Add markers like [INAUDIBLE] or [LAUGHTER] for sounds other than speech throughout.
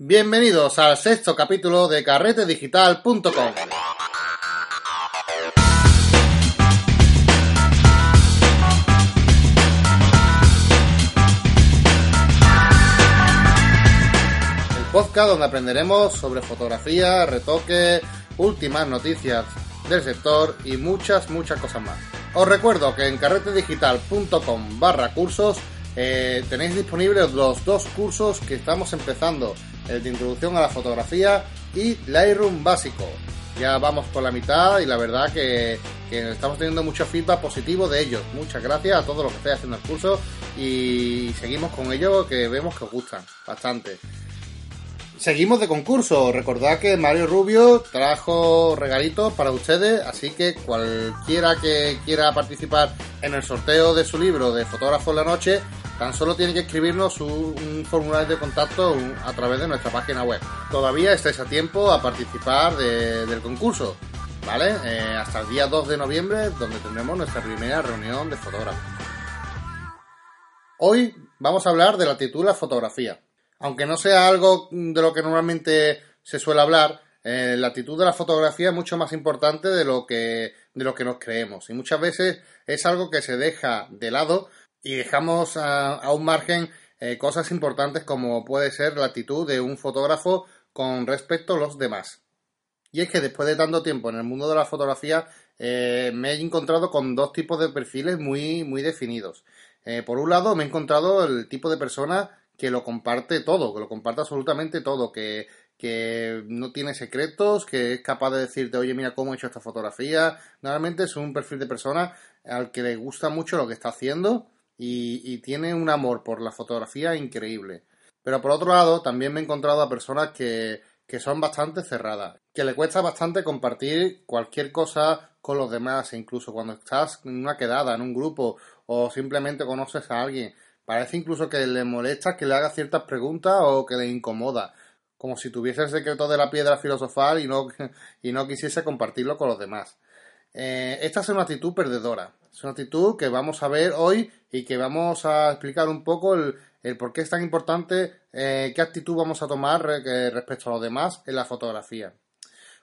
Bienvenidos al sexto capítulo de carretedigital.com. El podcast donde aprenderemos sobre fotografía, retoque, últimas noticias del sector y muchas, muchas cosas más. Os recuerdo que en carretedigital.com barra cursos eh, tenéis disponibles los dos cursos que estamos empezando, el de introducción a la fotografía y Lightroom básico. Ya vamos por la mitad y la verdad que, estamos teniendo mucho feedback positivo de ellos. Muchas gracias a todos los que estáis haciendo el curso y seguimos con ellos que vemos que os gustan bastante. Seguimos de concurso. Recordad que Mario Rubio trajo regalitos para ustedes, así que cualquiera que quiera participar en el sorteo de su libro de Fotógrafo en la Noche, tan solo tiene que escribirnos un, formulario de contacto a través de nuestra página web. Todavía estáis a tiempo a participar del concurso, ¿vale? Eh, hasta el día 2 de noviembre, donde tendremos nuestra primera reunión de fotógrafos. Hoy vamos a hablar de la actitud de la fotografía aunque no sea algo de lo que normalmente se suele hablar, eh, la actitud de la fotografía es mucho más importante de lo que de lo que nos creemos y muchas veces es algo que se deja de lado y dejamos a, un margen eh, cosas importantes como puede ser la actitud de un fotógrafo con respecto a los demás. Y es que después de tanto tiempo en el mundo de la fotografía eh, me he encontrado con dos tipos de perfiles muy, muy definidos. por un lado me he encontrado el tipo de persona que lo comparte todo, que lo comparte absolutamente todo, que, que no tiene secretos, que es capaz de decirte, oye, mira cómo he hecho esta fotografía. Normalmente es un perfil de persona al que le gusta mucho lo que está haciendo y, tiene un amor por la fotografía increíble. Pero por otro lado, también me he encontrado a personas que, que son bastante cerradas, que le cuesta bastante compartir cualquier cosa con los demás, e incluso cuando estás en una quedada, en un grupo, o simplemente conoces a alguien Parece incluso que le molesta que le haga ciertas preguntas o que le incomoda, como si tuviese el secreto de la piedra filosofal y no, [LAUGHS] y no quisiese compartirlo con los demás. Eh, esta es una actitud perdedora. Es una actitud que vamos a ver hoy y que vamos a explicar un poco el, por qué es tan importante, eh, qué actitud vamos a tomar respecto a los demás en la fotografía.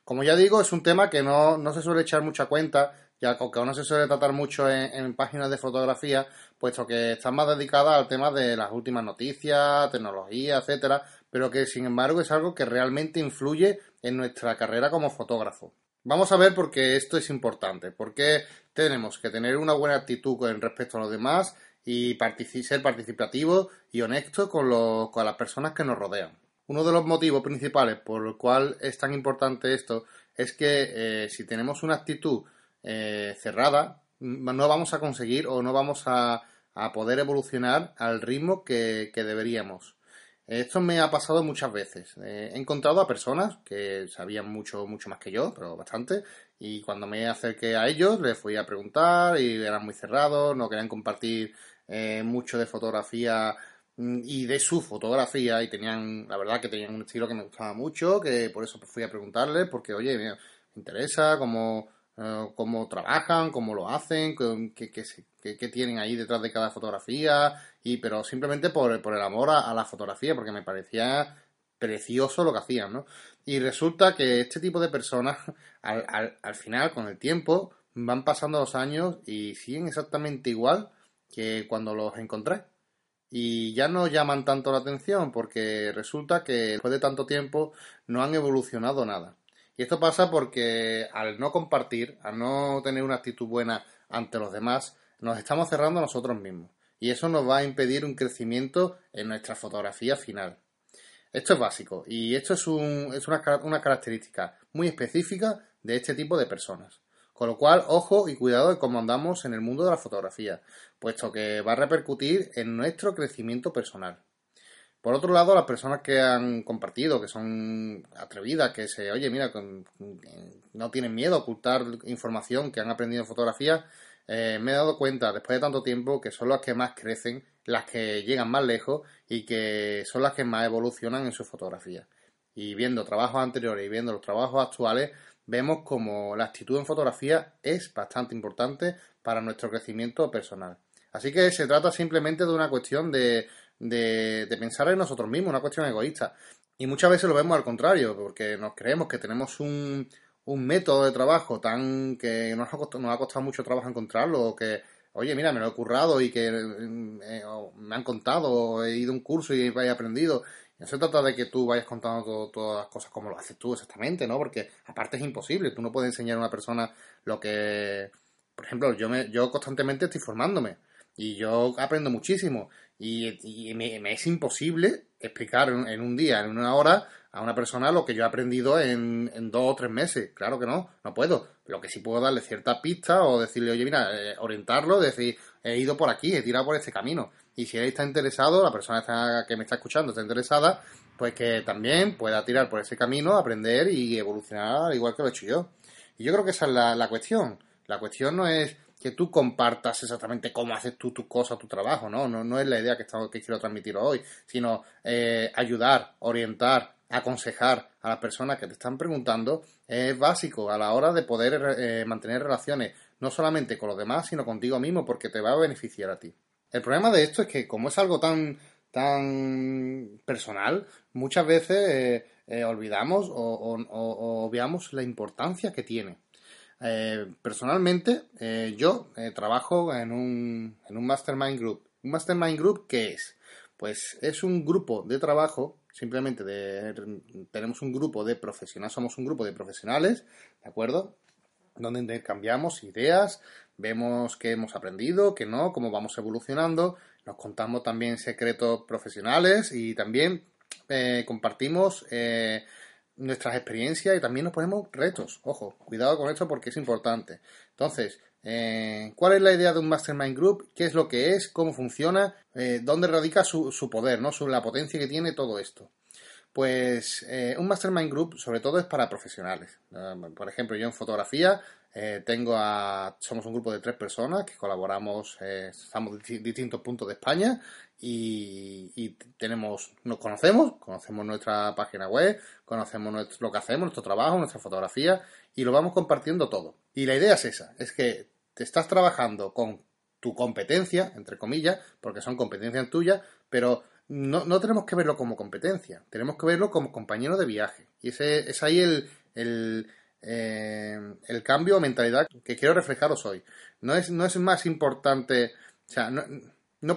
Como ya digo, es un tema que no, no se suele echar mucha cuenta ya aunque aún no se suele tratar mucho en, páginas de fotografía, puesto que está más dedicada al tema de las últimas noticias, tecnología, etcétera, pero que sin embargo es algo que realmente influye en nuestra carrera como fotógrafo. Vamos a ver por qué esto es importante, por qué tenemos que tener una buena actitud con respecto a los demás y ser participativos y honestos con, las personas que nos rodean. Uno de los motivos principales por el cual es tan importante esto es que eh, si tenemos una actitud eh, cerrada, no vamos a conseguir o no vamos a, poder evolucionar al ritmo que, deberíamos. Esto me ha pasado muchas veces. Eh, he encontrado a personas que sabían mucho, mucho más que yo, pero bastante, y cuando me acerqué a ellos les fui a preguntar y eran muy cerrados, no querían compartir eh, mucho de fotografía mm, y de su fotografía y tenían, la verdad que tenían un estilo que me gustaba mucho, que por eso fui a preguntarles, porque oye, me interesa cómo, eh, cómo trabajan, cómo lo hacen, qué, tienen ahí detrás de cada fotografía, y pero simplemente por, el amor a, la fotografía, porque me parecía precioso lo que hacían, ¿no? Y resulta que este tipo de personas, [LAUGHS] al, al final, con el tiempo, van pasando los años y siguen exactamente igual que cuando los encontré. Y ya no llaman tanto la atención porque resulta que después de tanto tiempo no han evolucionado nada. Y esto pasa porque al no compartir, al no tener una actitud buena ante los demás, nos estamos cerrando a nosotros mismos. Y eso nos va a impedir un crecimiento en nuestra fotografía final. Esto es básico y esto es, una, una característica muy específica de este tipo de personas. Con lo cual, ojo y cuidado de cómo andamos en el mundo de la fotografía, puesto que va a repercutir en nuestro crecimiento personal. Por otro lado, las personas que han compartido, que son atrevidas, que se, oye, mira, no tienen miedo a ocultar información que han aprendido en fotografía, eh, me he dado cuenta después de tanto tiempo que son las que más crecen, las que llegan más lejos y que son las que más evolucionan en su fotografía. Y viendo trabajos anteriores y viendo los trabajos actuales, vemos como la actitud en fotografía es bastante importante para nuestro crecimiento personal. Así que se trata simplemente de una cuestión de de, pensar en nosotros mismos, una cuestión egoísta. Y muchas veces lo vemos al contrario, porque nos creemos que tenemos un, un método de trabajo tan que nos ha, costado, nos ha costado mucho trabajo encontrarlo, o que, oye, mira, me lo he currado y que eh, me han contado, he ido a un curso y he aprendido. No se trata de que tú vayas contando todas las cosas como lo haces tú exactamente, ¿no? Porque aparte es imposible. Tú no puedes enseñar a una persona lo que... Por ejemplo, yo, me, yo constantemente estoy formándome y yo aprendo muchísimo y, me, es imposible explicar en, un día, en una hora, a una persona lo que yo he aprendido en, en, dos o tres meses. Claro que no, no puedo. Lo que sí puedo darle cierta pista o decirle, oye, mira, eh, orientarlo, decir, he ido por aquí, he tirado por este camino. Y si él está interesado, la persona que me está escuchando está interesada, pues que también pueda tirar por ese camino, aprender y evolucionar igual que lo he hecho yo. Y yo creo que esa es la, la cuestión. La cuestión no es que tú compartas exactamente cómo haces tú tu cosa, tu trabajo, ¿no? No, no es la idea que, que quiero transmitir hoy, sino eh, ayudar, orientar, aconsejar a las personas que te están preguntando es básico a la hora de poder eh, mantener relaciones, no solamente con los demás, sino contigo mismo, porque te va a beneficiar a ti. El problema de esto es que como es algo tan, tan personal, muchas veces eh, olvidamos o, obviamos la importancia que tiene. Eh, personalmente, yo trabajo en un, en un Mastermind Group. ¿Un Mastermind Group qué es? Pues es un grupo de trabajo, simplemente de, tenemos un grupo de profesionales, somos un grupo de profesionales, ¿de acuerdo? Donde intercambiamos ideas, vemos qué hemos aprendido, qué no, cómo vamos evolucionando, nos contamos también secretos profesionales y también eh, compartimos eh, nuestras experiencias y también nos ponemos retos. Ojo, cuidado con esto porque es importante. Entonces, eh, ¿cuál es la idea de un Mastermind Group? ¿Qué es lo que es? ¿Cómo funciona? ¿Dónde radica su, su poder? ¿no? la potencia que tiene todo esto. Pues un Mastermind Group sobre todo es para profesionales. por ejemplo, yo en fotografía eh, tengo a, somos un grupo de tres personas que colaboramos, eh, estamos en distintos puntos de España y, tenemos, nos conocemos, conocemos nuestra página web, conocemos lo que hacemos, nuestro trabajo, nuestra fotografía y lo vamos compartiendo todo. Y la idea es esa, es que te estás trabajando con tu competencia, entre comillas, porque son competencias tuyas, pero no, no tenemos que verlo como competencia, tenemos que verlo como compañero de viaje. Y ese es ahí el, el eh, el cambio de mentalidad que quiero reflejaros hoy. No es, no es más importante, o sea,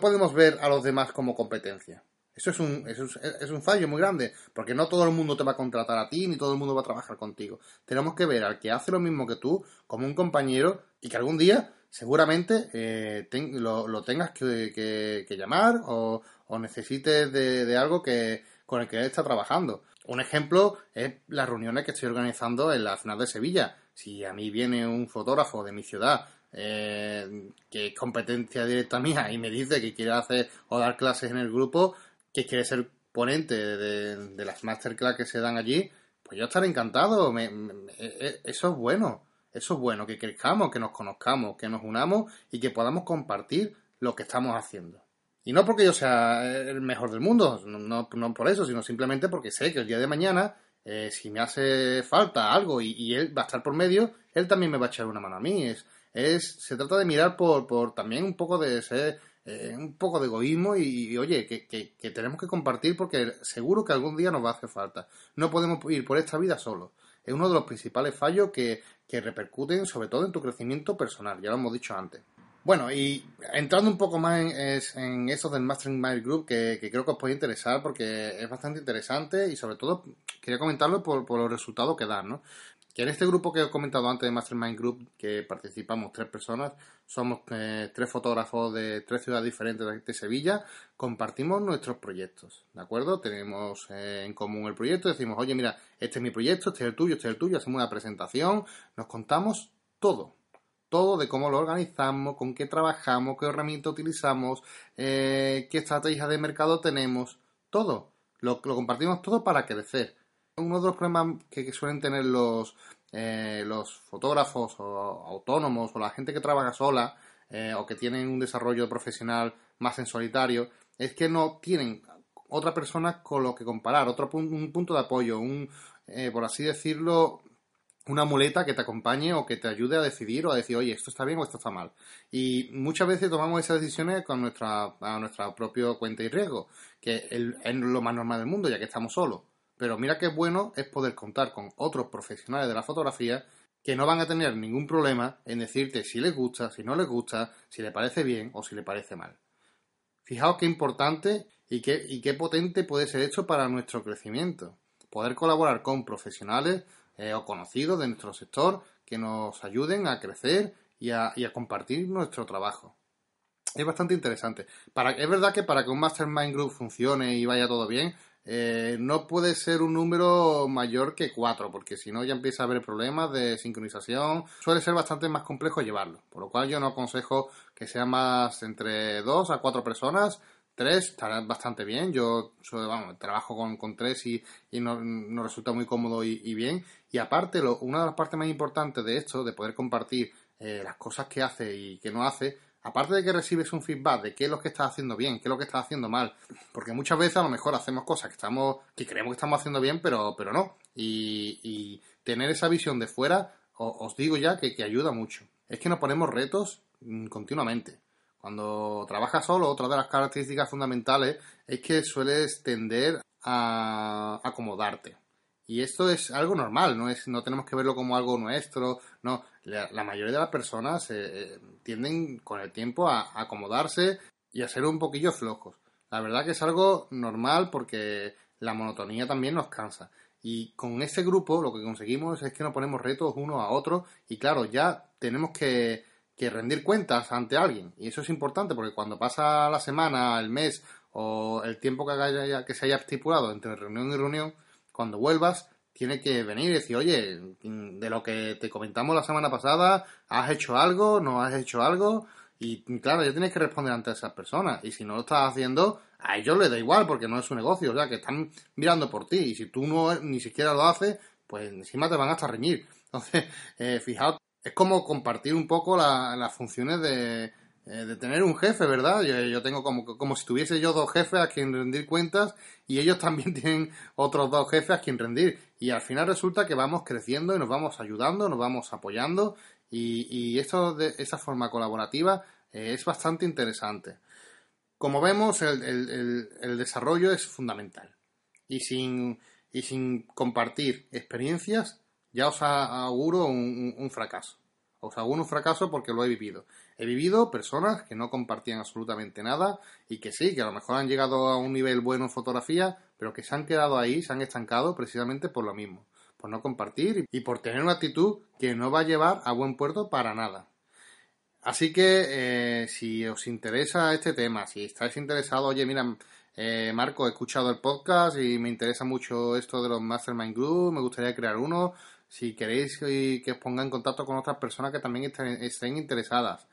podemos ver a los demás como competencia. Eso es, un, es un fallo muy grande, porque no todo el mundo te va a contratar a ti, ni todo el mundo va a trabajar contigo. Tenemos que ver al que hace lo mismo que tú como un compañero y que algún día seguramente eh, lo, tengas que, llamar o, necesites de, de, algo que, con el que él está trabajando. Un ejemplo es las reuniones que estoy organizando en la ciudad de Sevilla. Si a mí viene un fotógrafo de mi ciudad eh, que es competencia directa mía y me dice que quiere hacer o dar clases en el grupo, que quiere ser ponente de, las masterclass que se dan allí, pues yo estaré encantado. E, e, eso es bueno. Eso es bueno, que crezcamos, que nos conozcamos, que nos unamos y que podamos compartir lo que estamos haciendo. Y no porque yo sea el mejor del mundo, no, por eso, sino simplemente porque sé que el día de mañana, eh, si me hace falta algo y, él va a estar por medio, él también me va a echar una mano a mí. Es, se trata de mirar por, por también un poco de ser, eh, un poco de egoísmo y, oye, que, que, tenemos que compartir porque seguro que algún día nos va a hacer falta. No podemos ir por esta vida solos. Es uno de los principales fallos que, que repercuten sobre todo en tu crecimiento personal, ya lo hemos dicho antes. Bueno, y entrando un poco más en, eso del Mastermind Group, que, creo que os puede interesar porque es bastante interesante y sobre todo quería comentarlo por, los resultados que dan, ¿no? Que en este grupo que he comentado antes de Mastermind Group, que participamos tres personas, somos eh, tres fotógrafos de tres ciudades diferentes de Sevilla, compartimos nuestros proyectos, ¿de acuerdo? Tenemos eh, en común el proyecto, decimos, oye, mira, este es mi proyecto, este es el tuyo, este es el tuyo, hacemos una presentación, nos contamos todo, todo de cómo lo organizamos, con qué trabajamos, qué herramienta utilizamos, eh, qué estrategia de mercado tenemos, todo. Lo, compartimos todo para crecer. Uno de los problemas que, suelen tener los, eh, los fotógrafos o autónomos o la gente que trabaja sola eh, o que tienen un desarrollo profesional más en solitario es que no tienen otra persona con lo que comparar, otro un punto de apoyo, un, por así decirlo, una muleta que te acompañe o que te ayude a decidir o a decir, oye, esto está bien o esto está mal. Y muchas veces tomamos esas decisiones con nuestra, a nuestra propia cuenta y riesgo, que es lo más normal del mundo, ya que estamos solos. Pero mira qué bueno es poder contar con otros profesionales de la fotografía que no van a tener ningún problema en decirte si les gusta, si no les gusta, si le parece bien o si le parece mal. Fijaos qué importante y qué, y qué potente puede ser esto para nuestro crecimiento. Poder colaborar con profesionales eh, o conocidos de nuestro sector que nos ayuden a crecer y a, compartir nuestro trabajo. Es bastante interesante. Para, es verdad que para que un Mastermind Group funcione y vaya todo bien, eh, no puede ser un número mayor que 4, porque si no ya empieza a haber problemas de sincronización. Suele ser bastante más complejo llevarlo, por lo cual yo no aconsejo que sea más entre 2 a 4 personas. 3 estará bastante bien. Yo trabajo con, con 3 y, y nos no resulta muy cómodo y, bien. Y aparte, lo, una de las partes más importantes de esto, de poder compartir eh, las cosas que hace y que no hace, aparte de que recibes un feedback de qué es lo que estás haciendo bien, qué es lo que estás haciendo mal, porque muchas veces a lo mejor hacemos cosas que estamos, que creemos que estamos haciendo bien, pero, pero no. Y, tener esa visión de fuera, os, digo ya que, ayuda mucho. Es que nos ponemos retos mm, continuamente. Cuando trabajas solo, otra de las características fundamentales es que sueles tender a acomodarte. Y esto es algo normal, no, es, no tenemos que verlo como algo nuestro, no. La, mayoría de las personas eh, eh, tienden con el tiempo a, acomodarse y a ser un poquillo flojos. La verdad que es algo normal porque la monotonía también nos cansa. Y con ese grupo lo que conseguimos es que nos ponemos retos uno a otro y claro, ya tenemos que, que rendir cuentas ante alguien. Y eso es importante porque cuando pasa la semana, el mes o el tiempo que, haya, que se haya estipulado entre reunión y reunión, cuando vuelvas, tiene que venir y decir, oye, de lo que te comentamos la semana pasada, ¿has hecho algo? ¿No has hecho algo? Y claro, ya tienes que responder ante esas personas. Y si no lo estás haciendo, a ellos les da igual porque no es su negocio. O sea, que están mirando por ti. Y si tú no ni siquiera lo haces, pues encima te van hasta reñir. [LAUGHS] Entonces, eh, fijaos, es como compartir un poco las funciones de, eh, de tener un jefe, ¿verdad? Yo, tengo como, como si tuviese yo dos jefes a quien rendir cuentas y ellos [LAUGHS] también tienen otros dos jefes a quien rendir. Y al final resulta que vamos creciendo y nos vamos ayudando, nos vamos apoyando y, y esto de esa forma colaborativa eh, es bastante interesante. Como vemos, el, el, desarrollo es fundamental. Y sin, y sin compartir experiencias, ya os auguro un fracaso. Os hago un fracaso porque lo he vivido. He vivido personas que no compartían absolutamente nada y que sí, que a lo mejor han llegado a un nivel bueno en fotografía, pero que se han quedado ahí, se han estancado precisamente por lo mismo, por no compartir y por tener una actitud que no va a llevar a buen puerto para nada. Así que eh, si os interesa este tema, si estáis interesados, oye, mira, eh, Marco, he escuchado el podcast y me interesa mucho esto de los Mastermind Group, me gustaría crear uno, si queréis que os ponga en contacto con otras personas que también estén, interesadas,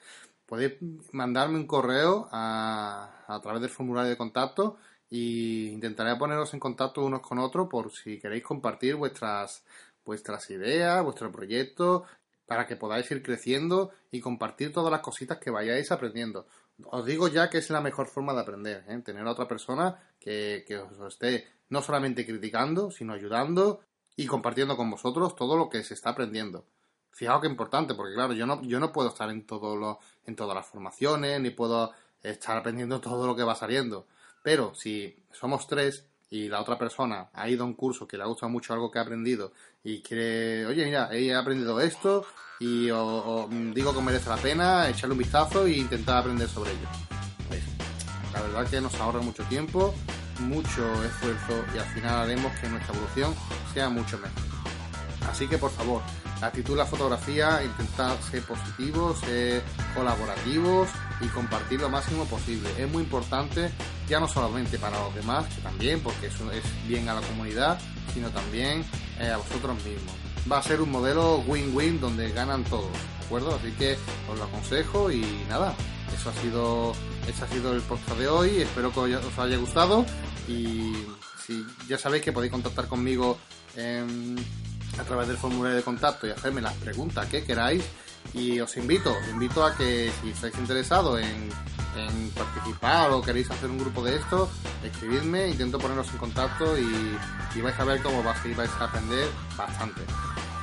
podéis mandarme un correo a, a través del formulario de contacto y intentaré poneros en contacto unos con otros por si queréis compartir vuestras vuestras ideas, vuestro proyecto, para que podáis ir creciendo y compartir todas las cositas que vayáis aprendiendo. Os digo ya que es la mejor forma de aprender, ¿eh? tener a otra persona que, que os esté no solamente criticando, sino ayudando y compartiendo con vosotros todo lo que se está aprendiendo. Fijaos que importante, porque claro, yo no, yo no puedo estar en todo lo, en todas las formaciones, ni puedo estar aprendiendo todo lo que va saliendo. Pero si somos tres y la otra persona ha ido a un curso que le ha gustado mucho algo que ha aprendido y quiere, oye, mira, he aprendido esto y digo que merece la pena echarle un vistazo e intentar aprender sobre ello. Pues, la verdad que nos ahorra mucho tiempo mucho esfuerzo y al final haremos que nuestra evolución sea mucho mejor. Así que por favor, actitud la fotografía, intentar ser positivos, ser colaborativos y compartir lo máximo posible. Es muy importante, ya no solamente para los demás, que también, porque eso es bien a la comunidad, sino también eh, a vosotros mismos. Va a ser un modelo win-win donde ganan todos, ¿de acuerdo? Así que os lo aconsejo y nada, eso ha sido, ese ha sido el podcast de hoy. Espero que os haya gustado. Y si ya sabéis que podéis contactar conmigo a través del formulario de contacto y hacerme las preguntas que queráis. Y os invito, os invito a que si estáis interesados en, participar o queréis hacer un grupo de esto, escribidme, intento poneros en contacto y, y vais a ver cómo vais, vais a aprender bastante.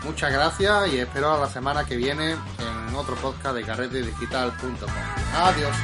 Muchas gracias y espero a la semana que viene en otro podcast de carretedigital.com. Adiós.